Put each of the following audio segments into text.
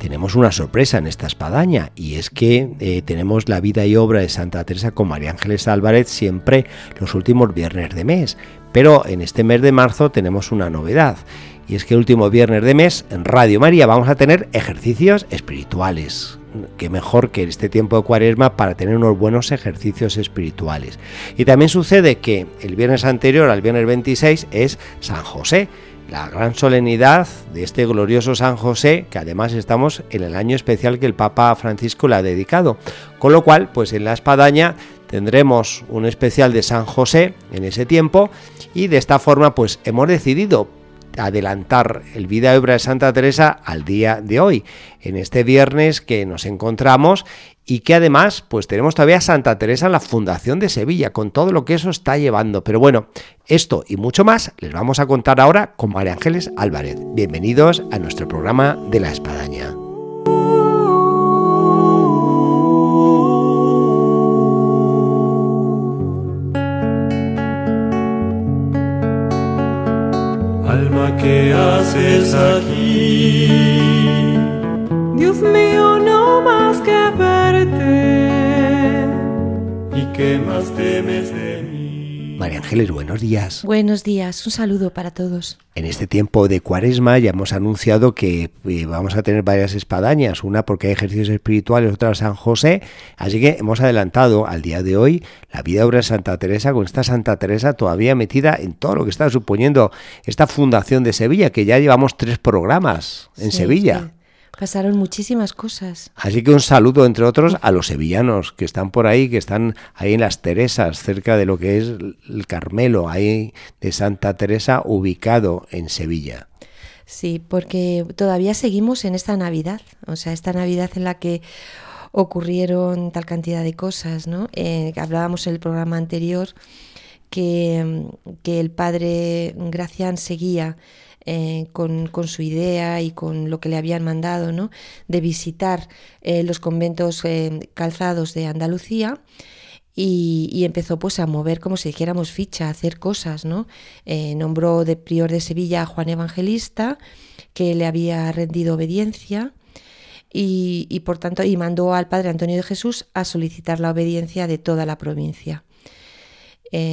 tenemos una sorpresa en esta espadaña y es que eh, tenemos la vida y obra de Santa Teresa con María Ángeles Álvarez siempre los últimos viernes de mes. Pero en este mes de marzo tenemos una novedad y es que el último viernes de mes en Radio María vamos a tener ejercicios espirituales. Qué mejor que este tiempo de cuaresma para tener unos buenos ejercicios espirituales. Y también sucede que el viernes anterior al viernes 26 es San José la gran solemnidad de este glorioso San José, que además estamos en el año especial que el Papa Francisco le ha dedicado. Con lo cual, pues en la espadaña tendremos un especial de San José en ese tiempo y de esta forma pues hemos decidido adelantar el vida y obra de Santa Teresa al día de hoy, en este viernes que nos encontramos y que además pues tenemos todavía Santa Teresa la Fundación de Sevilla, con todo lo que eso está llevando. Pero bueno, esto y mucho más les vamos a contar ahora con María Ángeles Álvarez. Bienvenidos a nuestro programa de la Espadaña. Alma, ¿qué haces aquí? ¿Y qué más temes de mí? María Ángeles, buenos días. Buenos días, un saludo para todos. En este tiempo de cuaresma ya hemos anunciado que eh, vamos a tener varias espadañas, una porque hay ejercicios espirituales, otra San José, así que hemos adelantado al día de hoy la vida obra de Santa Teresa, con esta Santa Teresa todavía metida en todo lo que está suponiendo esta fundación de Sevilla, que ya llevamos tres programas en Sevilla. Pasaron muchísimas cosas. Así que un saludo, entre otros, a los sevillanos que están por ahí, que están ahí en las Teresas, cerca de lo que es el Carmelo, ahí de Santa Teresa, ubicado en Sevilla. Sí, porque todavía seguimos en esta Navidad, o sea, esta Navidad en la que ocurrieron tal cantidad de cosas, ¿no? Eh, hablábamos en el programa anterior que, que el padre Gracián seguía eh, con, su idea y con lo que le habían mandado, ¿no? de visitar eh, los conventos eh, calzados de Andalucía. Y, empezó pues a mover como si dijéramos ficha, a hacer cosas, ¿no? nombró de prior de Sevilla a Juan Evangelista, que le había rendido obediencia, y, por tanto, y mandó al padre Antonio de Jesús a solicitar la obediencia de toda la provincia,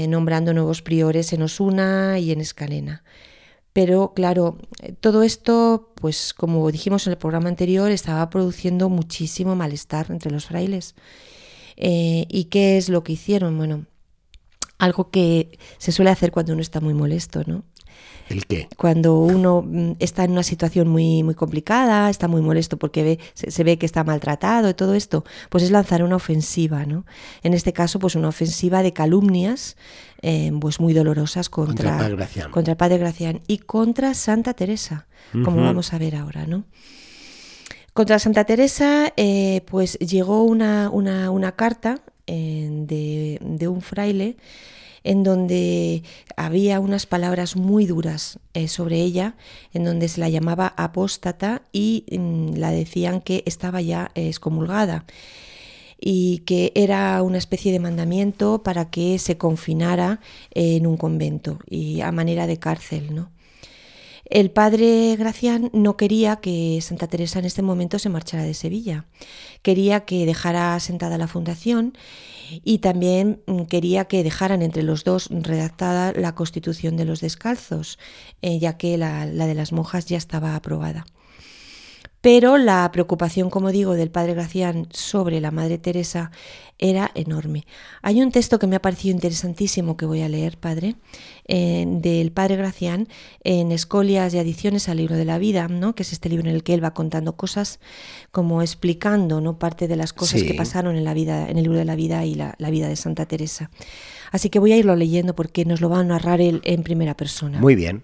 nombrando nuevos priores en Osuna y en Escalena. Pero claro, todo esto, pues como dijimos en el programa anterior, estaba produciendo muchísimo malestar entre los frailes. Eh, ¿Y qué es lo que hicieron? Bueno, algo que se suele hacer cuando uno está muy molesto, ¿no? ¿El qué? Cuando uno mm, está en una situación muy, muy complicada, está muy molesto porque ve, se, ve que está maltratado y todo esto, pues es lanzar una ofensiva, ¿no? En este caso, pues una ofensiva de calumnias, eh, pues muy dolorosas contra, contra, el Padre Gracián y contra Santa Teresa, como vamos a ver ahora, ¿no? Contra Santa Teresa, eh, pues llegó una, una, carta eh, de, de un fraile en donde había unas palabras muy duras eh, sobre ella, en donde se la llamaba apóstata y mm, la decían que estaba ya excomulgada y que era una especie de mandamiento para que se confinara en un convento y a manera de cárcel, ¿no? El padre Gracián no quería que Santa Teresa en este momento se marchara de Sevilla. Quería que dejara sentada la fundación y también mm, quería que dejaran entre los dos redactada la constitución de los descalzos, eh, ya que la, la de las monjas ya estaba aprobada. Pero la preocupación, como digo, del padre Gracián sobre la madre Teresa era enorme. Hay un texto que me ha parecido interesantísimo que voy a leer, padre, eh, del padre Gracián en Escolias y Adiciones al libro de la vida, ¿no? que es este libro en el que él va contando cosas, como explicando ¿no? parte de las cosas que pasaron en la vida, en el libro de la vida y la, la vida de Santa Teresa. Así que voy a irlo leyendo porque nos lo va a narrar él en primera persona. Muy bien.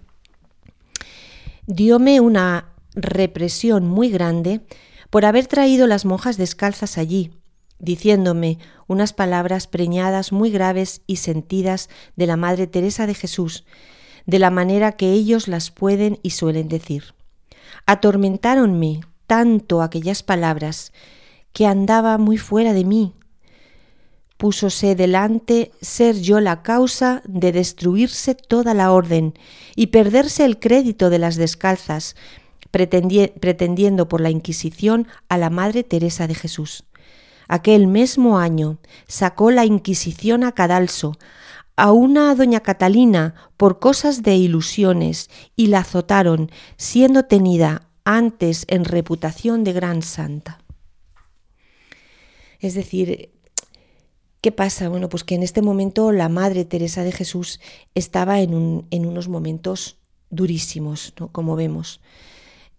Diome una represión muy grande por haber traído las monjas descalzas allí, diciéndome unas palabras preñadas muy graves y sentidas de la Madre Teresa de Jesús, de la manera que ellos las pueden y suelen decir. Atormentáronme tanto aquellas palabras que andaba muy fuera de mí. Púsose delante ser yo la causa de destruirse toda la orden y perderse el crédito de las descalzas, pretendiendo por la Inquisición a la Madre Teresa de Jesús. Aquel mismo año sacó la Inquisición a Cadalso, a una doña Catalina por cosas de ilusiones y la azotaron, siendo tenida antes en reputación de gran santa. Es decir, ¿qué pasa? Bueno, pues que en este momento la Madre Teresa de Jesús estaba en, un, en unos momentos durísimos, ¿no? como vemos.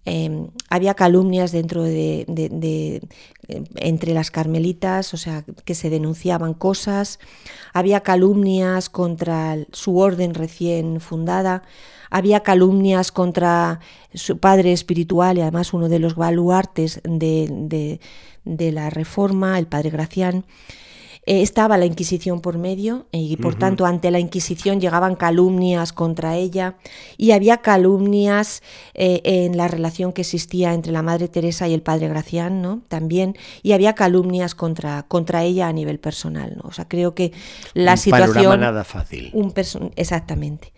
Em, había calumnias dentro de, em, entre las carmelitas, o sea, que se denunciaban cosas, había calumnias contra su orden recién fundada, había calumnias contra su padre espiritual y además uno de los baluartes de, de la reforma, el padre Gracián. Eh, estaba la Inquisición por medio y por tanto ante la Inquisición llegaban calumnias contra ella y había calumnias eh, en la relación que existía entre la Madre Teresa y el Padre Gracián, ¿no? También y había calumnias contra, contra ella a nivel personal, ¿no? O sea, creo que la un situación nada fácil. Un exactamente.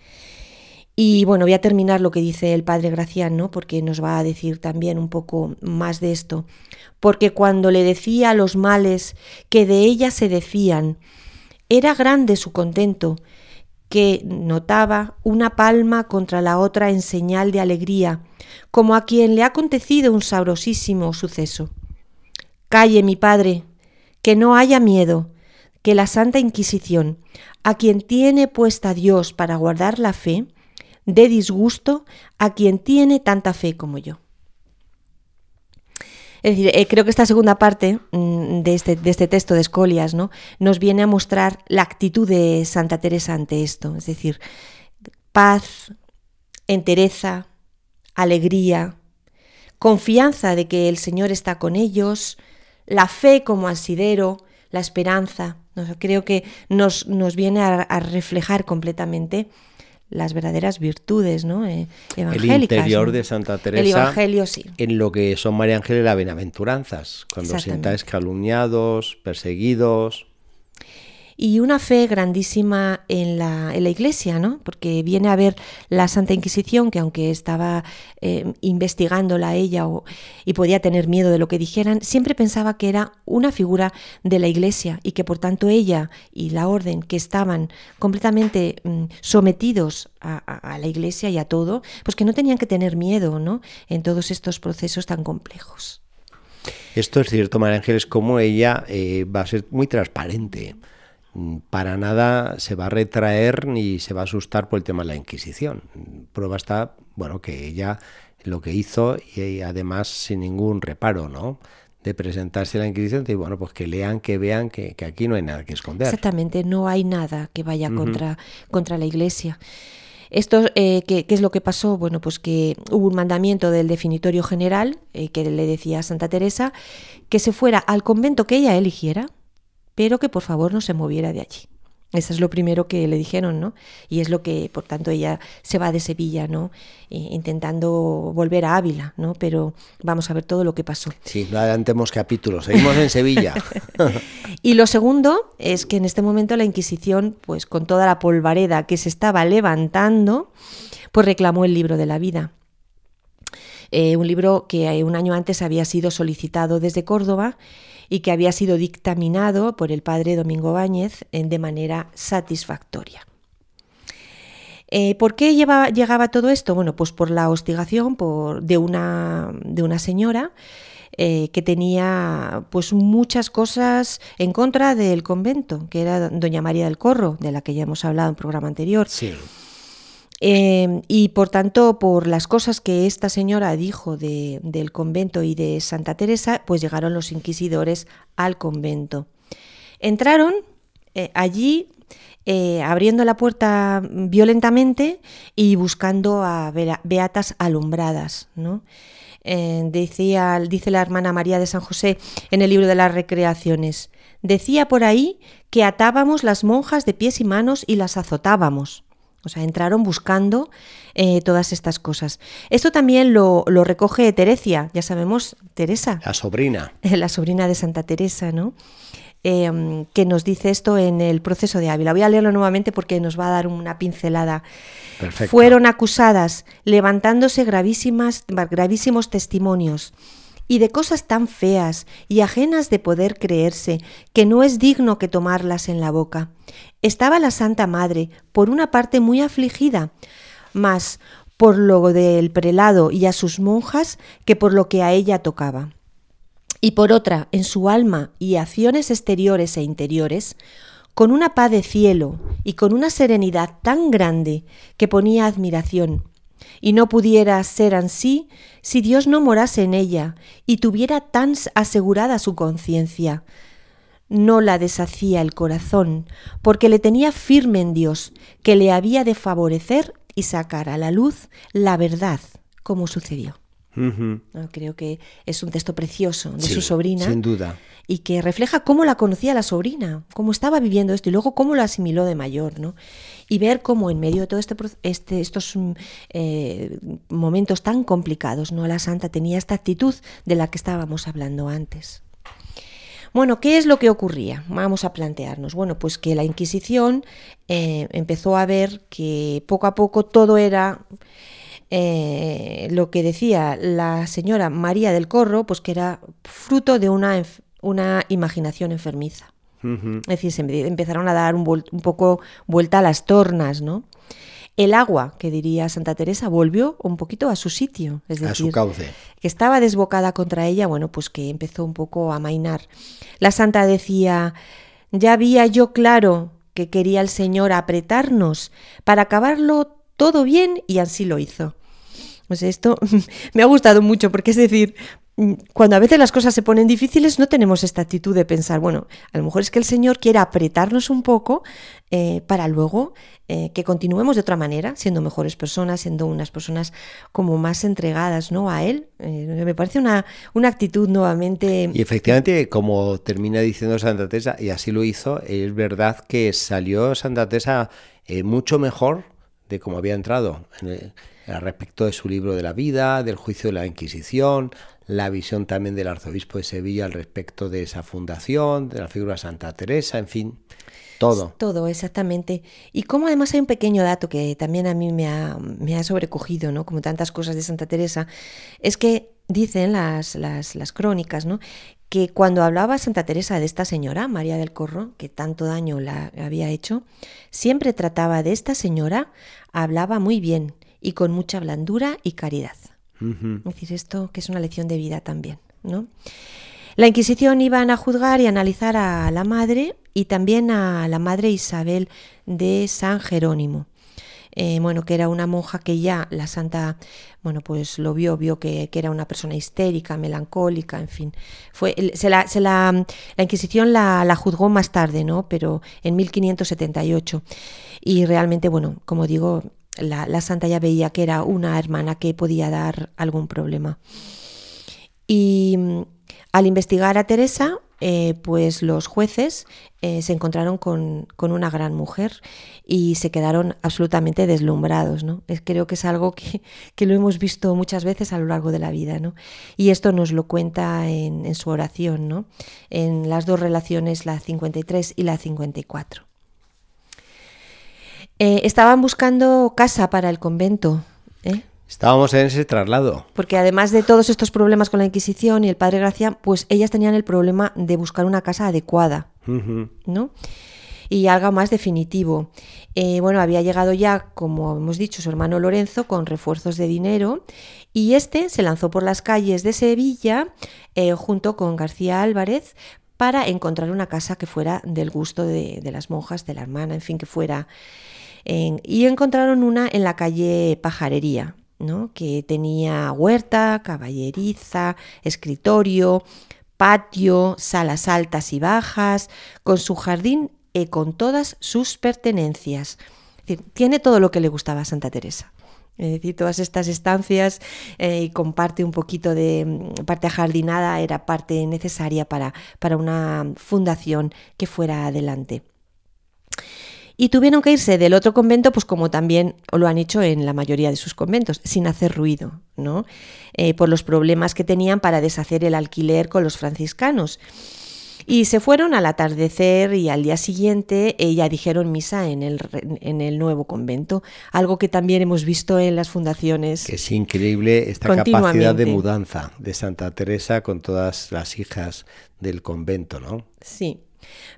Y bueno, voy a terminar lo que dice el padre Gracián, ¿no? Porque nos va a decir también un poco más de esto porque cuando le decía los males que de ella se decían, era grande su contento, que notaba una palma contra la otra en señal de alegría, como a quien le ha acontecido un sabrosísimo suceso. Calle, mi padre, que no haya miedo, que la Santa Inquisición, a quien tiene puesta Dios para guardar la fe, dé disgusto a quien tiene tanta fe como yo. Es decir, eh, creo que esta segunda parte mm, de, este, de, este, texto de Escolias ¿no? nos viene a mostrar la actitud de Santa Teresa ante esto, es decir, paz, entereza, alegría, confianza de que el Señor está con ellos, la fe como asidero, la esperanza. Creo que nos, nos viene a reflejar completamente las verdaderas virtudes ¿no? Eh, evangélicas. El interior de Santa Teresa. El Evangelio, sí. En lo que son María Ángel y las bienaventuranzas, cuando sentáis calumniados, perseguidos y una fe grandísima en la, en la Iglesia, ¿no? porque viene a ver la Santa Inquisición, que aunque estaba eh, investigándola ella y podía tener miedo de lo que dijeran, siempre pensaba que era una figura de la Iglesia y que por tanto ella y la orden que estaban completamente mm, sometidos a, la Iglesia y a todo, pues que no tenían que tener miedo ¿no? en todos estos procesos tan complejos. Esto es cierto, María Ángeles, como ella eh, va a ser muy transparente para nada se va a retraer ni se va a asustar por el tema de la Inquisición. Prueba está, bueno, que ella lo que hizo y además sin ningún reparo, ¿no? de presentarse a la Inquisición y bueno, pues que lean, que vean que, aquí no hay nada que esconder. Exactamente, no hay nada que vaya contra, contra la Iglesia. Esto, eh, ¿qué, es lo que pasó? Bueno, pues que hubo un mandamiento del definitorio general eh, que le decía a Santa Teresa que se fuera al convento que ella eligiera, pero que por favor no se moviera de allí. Eso es lo primero que le dijeron, ¿no? Y es lo que, por tanto, ella se va de Sevilla, ¿no? intentando volver a Ávila, ¿no? Pero vamos a ver todo lo que pasó. Sí, no adelantemos capítulos, seguimos en Sevilla. y lo segundo es que en este momento la Inquisición, pues con toda la polvareda que se estaba levantando, pues reclamó el libro de la vida. Eh, un libro que eh, un año antes había sido solicitado desde Córdoba y que había sido dictaminado por el padre Domingo Báñez de manera satisfactoria. Eh, ¿Por qué llegaba todo esto? Bueno, pues por la hostigación por, de, una, de una señora eh, que tenía pues muchas cosas en contra del convento, que era doña María del Corro, de la que ya hemos hablado en un programa anterior. Sí. Em, y por tanto, por las cosas que esta señora dijo del convento y de Santa Teresa, pues llegaron los inquisidores al convento. Entraron eh, allí eh, abriendo la puerta violentamente y buscando a beatas alumbradas. ¿no? Eh, decía, dice la hermana María de San José en el libro de las recreaciones, decía por ahí que atábamos las monjas de pies y manos y las azotábamos. O sea, entraron buscando eh, todas estas cosas. Esto también lo, lo, recoge Teresia, ya sabemos, Teresa. La sobrina. La sobrina de Santa Teresa, ¿no? Em, que nos dice esto en el proceso de Ávila. Voy a leerlo nuevamente porque nos va a dar una pincelada. Fueron acusadas levantándose gravísimas, gravísimos testimonios y de cosas tan feas y ajenas de poder creerse que no es digno que tomarlas en la boca. Estaba la Santa Madre, por una parte muy afligida, más por lo del prelado y a sus monjas que por lo que a ella tocaba y por otra en su alma y acciones exteriores e interiores, con una paz de cielo y con una serenidad tan grande que ponía admiración, y no pudiera ser así si Dios no morase en ella y tuviera tan asegurada su conciencia. No la deshacía el corazón, porque le tenía firme en Dios, que le había de favorecer y sacar a la luz la verdad, como sucedió. Creo que es un texto precioso de su sobrina. Sin duda. Y que refleja cómo la conocía la sobrina, cómo estaba viviendo esto y luego cómo lo asimiló de mayor, ¿no? Y ver cómo en medio de todos este, este, estos mm, eh, momentos tan complicados, ¿no? La santa tenía esta actitud de la que estábamos hablando antes. Bueno, ¿qué es lo que ocurría? Vamos a plantearnos. Bueno, pues que la Inquisición eh, empezó a ver que poco a poco todo era eh, lo que decía la señora María del Corro, pues que era fruto de una, una imaginación enfermiza. Es decir, se empezaron a dar un, un, poco vuelta a las tornas, ¿no? El agua, que diría Santa Teresa, volvió un poquito a su sitio, es decir, a su cauce. que estaba desbocada contra ella, bueno, pues que empezó un poco a mainar. La santa decía, ya había yo claro que quería el Señor apretarnos para acabarlo todo bien y así lo hizo. Pues esto me ha gustado mucho porque es decir, mm, cuando a veces las cosas se ponen difíciles no tenemos esta actitud de pensar, bueno, a lo mejor es que el Señor quiere apretarnos un poco eh, para luego eh, que continuemos de otra manera, siendo mejores personas, siendo unas personas como más entregadas ¿no? a Él. Eh, me parece una, una actitud nuevamente... Y efectivamente, como termina diciendo Santa Teresa, y así lo hizo, es verdad que salió Santa Teresa mucho mejor de como había entrado. En respecto de su libro de la vida, del juicio de la Inquisición, la visión también del arzobispo de Sevilla al respecto de esa fundación, de la figura de Santa Teresa, en fin, todo. Todo, exactamente. Y como además hay un pequeño dato que también a mí me ha, me ha sobrecogido, ¿no? como tantas cosas de Santa Teresa, es que dicen las, las, las crónicas, ¿no? que cuando hablaba Santa Teresa de esta señora, María del Corro, que tanto daño la había hecho, siempre trataba de esta señora, hablaba muy bien, y con mucha blandura y caridad. Es decir, esto que es una lección de vida también, ¿no? La Inquisición iban a juzgar y analizar a la madre y también a la madre Isabel de San Jerónimo. Eh, bueno, que era una monja que ya la santa, bueno, pues lo vio, vio que, era una persona histérica, melancólica, en fin. Fue, se la, la, Inquisición la, la, juzgó más tarde, ¿no? Pero en 1578. Y realmente, bueno, como digo, la, santa ya veía que era una hermana que podía dar algún problema. Y mm, al investigar a Teresa, eh, pues los jueces eh, se encontraron con, una gran mujer y se quedaron absolutamente deslumbrados. ¿no? creo que es algo que, lo hemos visto muchas veces a lo largo de la vida. ¿no? Y esto nos lo cuenta en, en su oración, ¿no? en las dos relaciones, la 53 y la 54. Eh, estaban buscando casa para el convento. ¿eh? Estábamos en ese traslado. Porque además de todos estos problemas con la Inquisición y el Padre Gracia, pues ellas tenían el problema de buscar una casa adecuada, ¿no? Y algo más definitivo. Eh, bueno, había llegado ya, como hemos dicho, su hermano Lorenzo con refuerzos de dinero y este se lanzó por las calles de Sevilla junto con García Álvarez para encontrar una casa que fuera del gusto de, de las monjas, de la hermana, en fin, que fuera y encontraron una en la calle Pajarería, que tenía huerta, caballeriza, escritorio, patio, salas altas y bajas, con su jardín y con todas sus pertenencias. Tiene todo lo que le gustaba a Santa Teresa. Es decir, todas estas estancias eh, y comparte un poquito de mm, parte ajardinada era parte necesaria para, para una fundación que fuera adelante. Y tuvieron que irse del otro convento, pues como también lo han hecho en la mayoría de sus conventos, sin hacer ruido, ¿no? Eh, por los problemas que tenían para deshacer el alquiler con los franciscanos. Y se fueron al atardecer y al día siguiente eh, ya dijeron misa en el, en el nuevo convento, algo que también hemos visto en las fundaciones. Es increíble esta capacidad de mudanza de Santa Teresa con todas las hijas del convento, ¿no? Sí.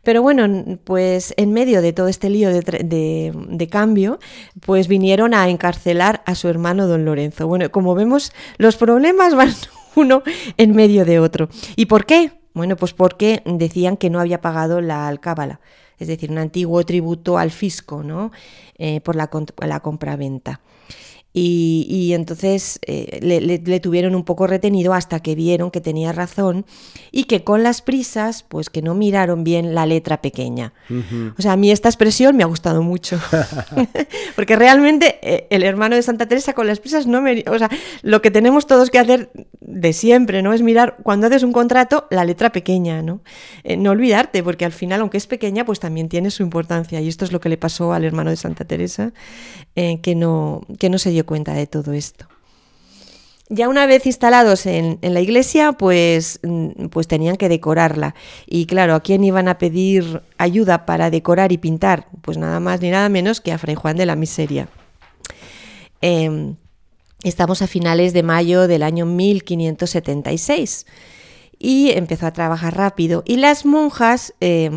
Pero bueno, pues en medio de todo este lío de, de, cambio, pues vinieron a encarcelar a su hermano don Lorenzo. Bueno, como vemos, los problemas van uno en medio de otro. ¿Y por qué? Bueno, pues porque decían que no había pagado la alcábala, es decir, un antiguo tributo al fisco, ¿no? Eh, por la, la compraventa. Y, y entonces eh, le, le, le, tuvieron un poco retenido hasta que vieron que tenía razón y que con las prisas, pues que no miraron bien la letra pequeña. Uh -huh. O sea, a mí esta expresión me ha gustado mucho, porque realmente eh, el hermano de Santa Teresa con las prisas no me... O sea, lo que tenemos todos que hacer de siempre, ¿no? Es mirar cuando haces un contrato la letra pequeña, ¿no? Eh, no olvidarte, porque al final, aunque es pequeña, pues también tiene su importancia. Y esto es lo que le pasó al hermano de Santa Teresa, que, no, que no se dio cuenta de todo esto. Ya una vez instalados en, la iglesia, pues, pues tenían que decorarla. Y claro, ¿a quién iban a pedir ayuda para decorar y pintar? Pues nada más ni nada menos que a Fray Juan de la Miseria. Eh, estamos a finales de mayo del año 1576 y empezó a trabajar rápido. Y las monjas, eh,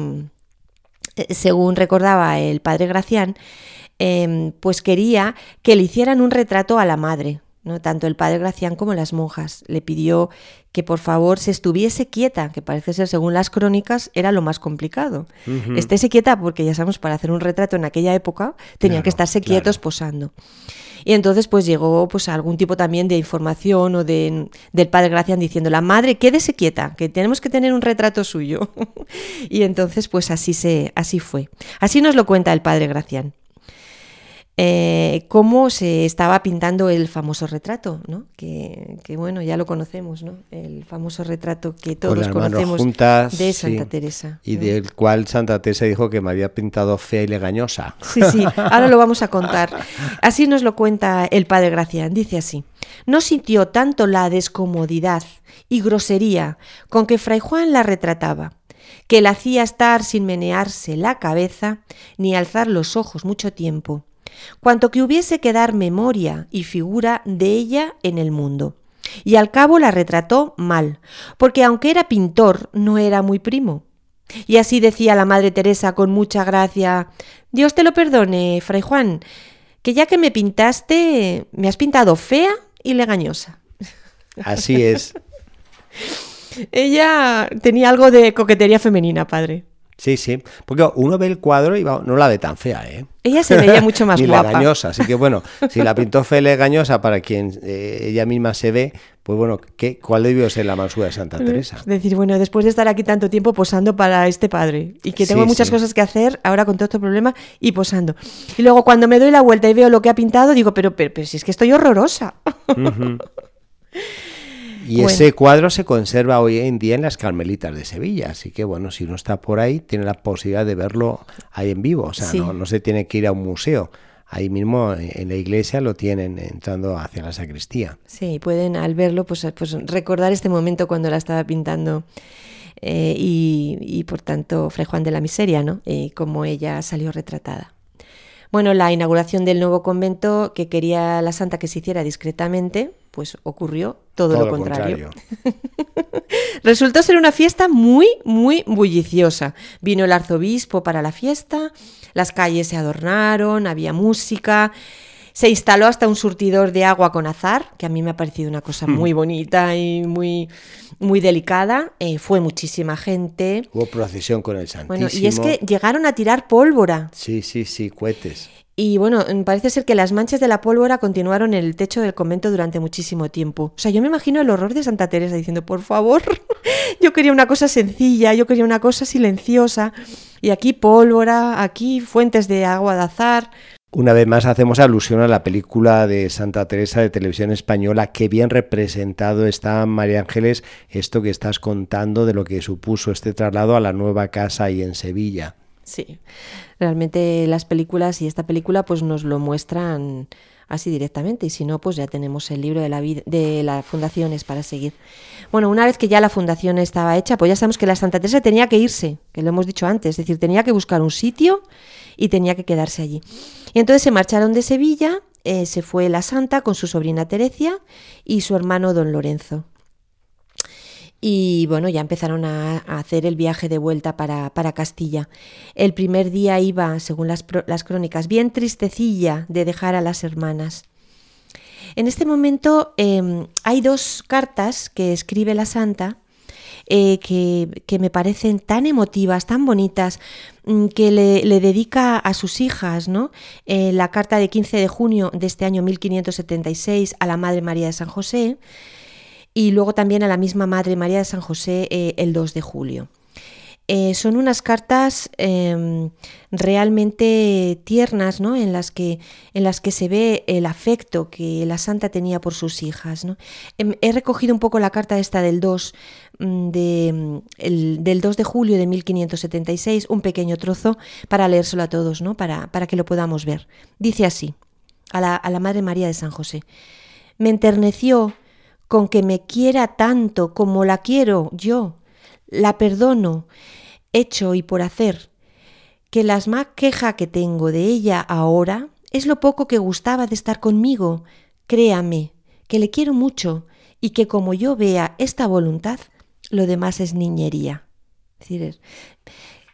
según recordaba el padre Gracián, eh, pues quería que le hicieran un retrato a la madre, ¿no? Tanto el padre Gracián como las monjas. Le pidió que por favor se estuviese quieta, que parece ser, según las crónicas, era lo más complicado. Uh -huh. Estése quieta porque ya sabemos, para hacer un retrato en aquella época tenían claro, que estarse quietos claro. posando. Y entonces pues llegó pues algún tipo también de información o de, del padre Gracián diciendo, la madre, quédese quieta, que tenemos que tener un retrato suyo. y entonces pues así, se, así fue. Así nos lo cuenta el padre Gracián eh, cómo se estaba pintando el famoso retrato, ¿no? Que, que, bueno, ya lo conocemos, ¿no? El famoso retrato que todos conocemos juntas, de Santa sí, Teresa. Y ¿no? del cual Santa Teresa dijo que me había pintado fea y legañosa. Sí, sí, ahora lo vamos a contar. Así nos lo cuenta el padre Gracián, dice así. No sintió tanto la descomodidad y grosería con que Fray Juan la retrataba, que la hacía estar sin menearse la cabeza ni alzar los ojos mucho tiempo cuanto que hubiese que dar memoria y figura de ella en el mundo. Y al cabo la retrató mal, porque aunque era pintor, no era muy primo. Y así decía la Madre Teresa con mucha gracia, Dios te lo perdone, Fray Juan, que ya que me pintaste, me has pintado fea y legañosa. Así es. Ella tenía algo de coquetería femenina, padre. Sí, sí, porque uno ve el cuadro y no la ve tan fea, ¿eh? Ella se veía mucho más Ni guapa. legañosa, así que bueno, si la pintó fea y legañosa para quien eh, ella misma se ve, pues bueno, ¿qué, ¿cuál debió ser la mansura de Santa Teresa? Es decir, bueno, después de estar aquí tanto tiempo posando para este padre y que tengo sí, muchas sí. cosas que hacer ahora con todo este problema y posando. Y luego cuando me doy la vuelta y veo lo que ha pintado, digo, pero, pero, pero si es que estoy horrorosa. Uh -huh. Y bueno. ese cuadro se conserva hoy en día en las Carmelitas de Sevilla, así que bueno, si uno está por ahí, tiene la posibilidad de verlo ahí en vivo, o sea, sí. no, no, se tiene que ir a un museo. Ahí mismo en la iglesia lo tienen entrando hacia la sacristía. Sí, pueden al verlo pues, pues recordar este momento cuando la estaba pintando eh, y, y, por tanto Fray Juan de la Miseria, ¿no? Y cómo ella salió retratada. Bueno, la inauguración del nuevo convento que quería la santa que se hiciera discretamente, pues ocurrió todo, todo lo contrario. contrario. Resultó ser una fiesta muy, muy bulliciosa. Vino el arzobispo para la fiesta, las calles se adornaron, había música. Se instaló hasta un surtidor de agua con azar, que a mí me ha parecido una cosa hmm. muy bonita y muy, muy delicada. Eh, fue muchísima gente. Hubo procesión con el Santísimo. Bueno, y es que llegaron a tirar pólvora. Sí, sí, sí, cohetes. Y bueno, parece ser que las manchas de la pólvora continuaron en el techo del convento durante muchísimo tiempo. O sea, yo me imagino el horror de Santa Teresa diciendo, por favor, yo quería una cosa sencilla, yo quería una cosa silenciosa. Y aquí pólvora, aquí fuentes de agua de azar. Una vez más hacemos alusión a la película de Santa Teresa de televisión española. Qué bien representado está María Ángeles esto que estás contando de lo que supuso este traslado a la nueva casa ahí en Sevilla. Sí, realmente las películas y esta película pues nos lo muestran así directamente y si no pues ya tenemos el libro de la de las fundaciones para seguir. Bueno, una vez que ya la fundación estaba hecha, pues ya sabemos que la Santa Teresa tenía que irse, que lo hemos dicho antes, es decir, tenía que buscar un sitio y tenía que quedarse allí. Y entonces se marcharon de Sevilla, eh, se fue la santa con su sobrina Terecia y su hermano don Lorenzo. Y bueno, ya empezaron a, hacer el viaje de vuelta para, Castilla. El primer día iba, según las, crónicas, bien tristecilla de dejar a las hermanas. En este momento em, hay dos cartas que escribe la santa eh, que, me parecen tan emotivas, tan bonitas, mm, que le, dedica a sus hijas, ¿no? Eh, la carta de 15 de junio de este año 1576 a la Madre María de San José y luego también a la misma Madre María de San José eh, el 2 de julio. Eh, son unas cartas em, realmente tiernas, ¿no? En las, que, en las que se ve el afecto que la santa tenía por sus hijas. Em, he recogido un poco la carta esta del 2 mm, de, del 2 de julio de 1576, un pequeño trozo, para leérselo a todos, ¿no? Para, para que lo podamos ver. Dice así, a la, a la Madre María de San José. Me enterneció con que me quiera tanto como la quiero yo, la perdono hecho y por hacer, que las más queja que tengo de ella ahora es lo poco que gustaba de estar conmigo. Créame, que le quiero mucho y que como yo vea esta voluntad, lo demás es niñería. Es decir,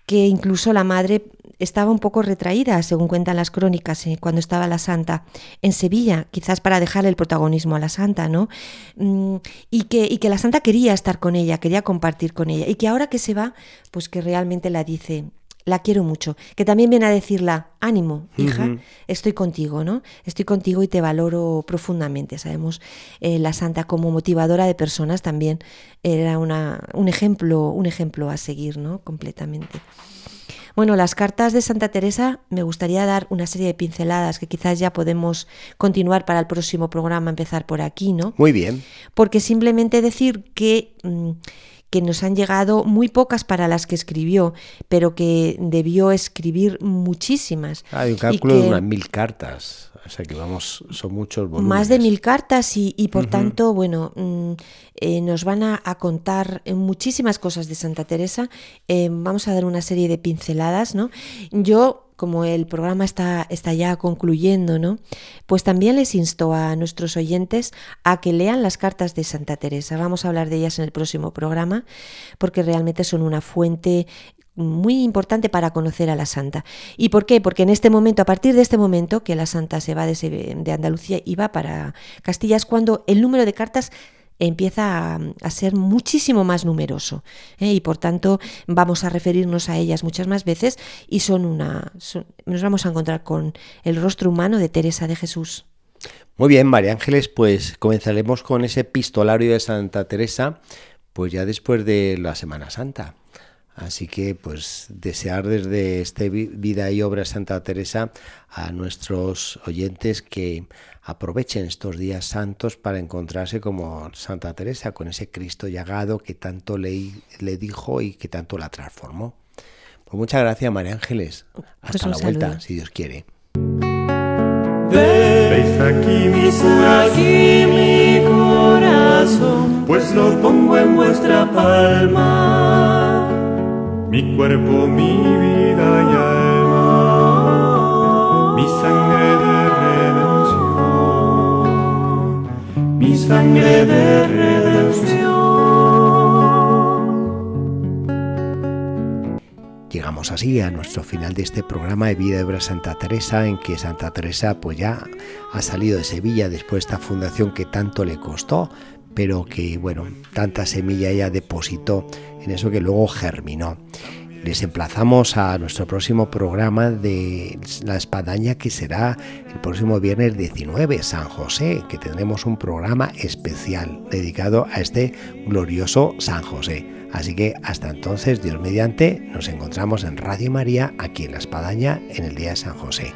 que incluso la madre estaba un poco retraída, según cuentan las crónicas, eh, cuando estaba la santa en Sevilla, quizás para dejarle el protagonismo a la santa, ¿no? Mm, y, que, y que la santa quería estar con ella, quería compartir con ella, y que ahora que se va, pues que realmente la dice, la quiero mucho, que también viene a decirla, ánimo, hija, estoy contigo, ¿no? Estoy contigo y te valoro profundamente. Sabemos, eh, la santa como motivadora de personas también era una, un ejemplo, un ejemplo a seguir, ¿no? Completamente. Bueno, las cartas de Santa Teresa me gustaría dar una serie de pinceladas que quizás ya podemos continuar para el próximo programa, empezar por aquí, ¿no? Muy bien. Porque simplemente decir que... Mm, que nos han llegado muy pocas para las que escribió, pero que debió escribir muchísimas. Hay un cálculo de unas mil cartas. O sea que vamos, son muchos volúmenes. Más de mil cartas y, por tanto, bueno, mm, eh, nos van a, contar muchísimas cosas de Santa Teresa. Eh, vamos a dar una serie de pinceladas, ¿no? Yo como el programa está, está, ya concluyendo, ¿no? Pues también les insto a nuestros oyentes a que lean las cartas de Santa Teresa. Vamos a hablar de ellas en el próximo programa, porque realmente son una fuente muy importante para conocer a la santa. ¿Y por qué? Porque en este momento, a partir de este momento, que la santa se va de, Andalucía y va para Castilla, es cuando el número de cartas empieza a, ser muchísimo más numeroso ¿eh? y por tanto vamos a referirnos a ellas muchas más veces y son una nos vamos a encontrar con el rostro humano de Teresa de Jesús. Muy bien, María Ángeles, pues comenzaremos con ese epistolario de Santa Teresa, pues ya después de la Semana Santa. Así que pues desear desde este vida y obra Santa Teresa a nuestros oyentes que aprovechen estos días santos para encontrarse como Santa Teresa, con ese Cristo llagado que tanto le, le dijo y que tanto la transformó. Pues muchas gracias María Ángeles. Pues Hasta la vuelta, si Dios quiere. Veis aquí mi corazón, mi corazón, pues lo pongo en vuestra palma mi cuerpo, mi vida y alma, mi sangre de redención, mi sangre de redención. Llegamos así a nuestro final de este programa de Vida de Santa Teresa, en que Santa Teresa pues ya ha salido de Sevilla después de esta fundación que tanto le costó, pero que, bueno, tanta semilla ella depositó en eso que luego germinó. Les emplazamos a nuestro próximo programa de La Espadaña, que será el próximo viernes 19, San José, que tendremos un programa especial dedicado a este glorioso San José. Así que hasta entonces, Dios mediante, nos encontramos en Radio María, aquí en La Espadaña, en el día de San José.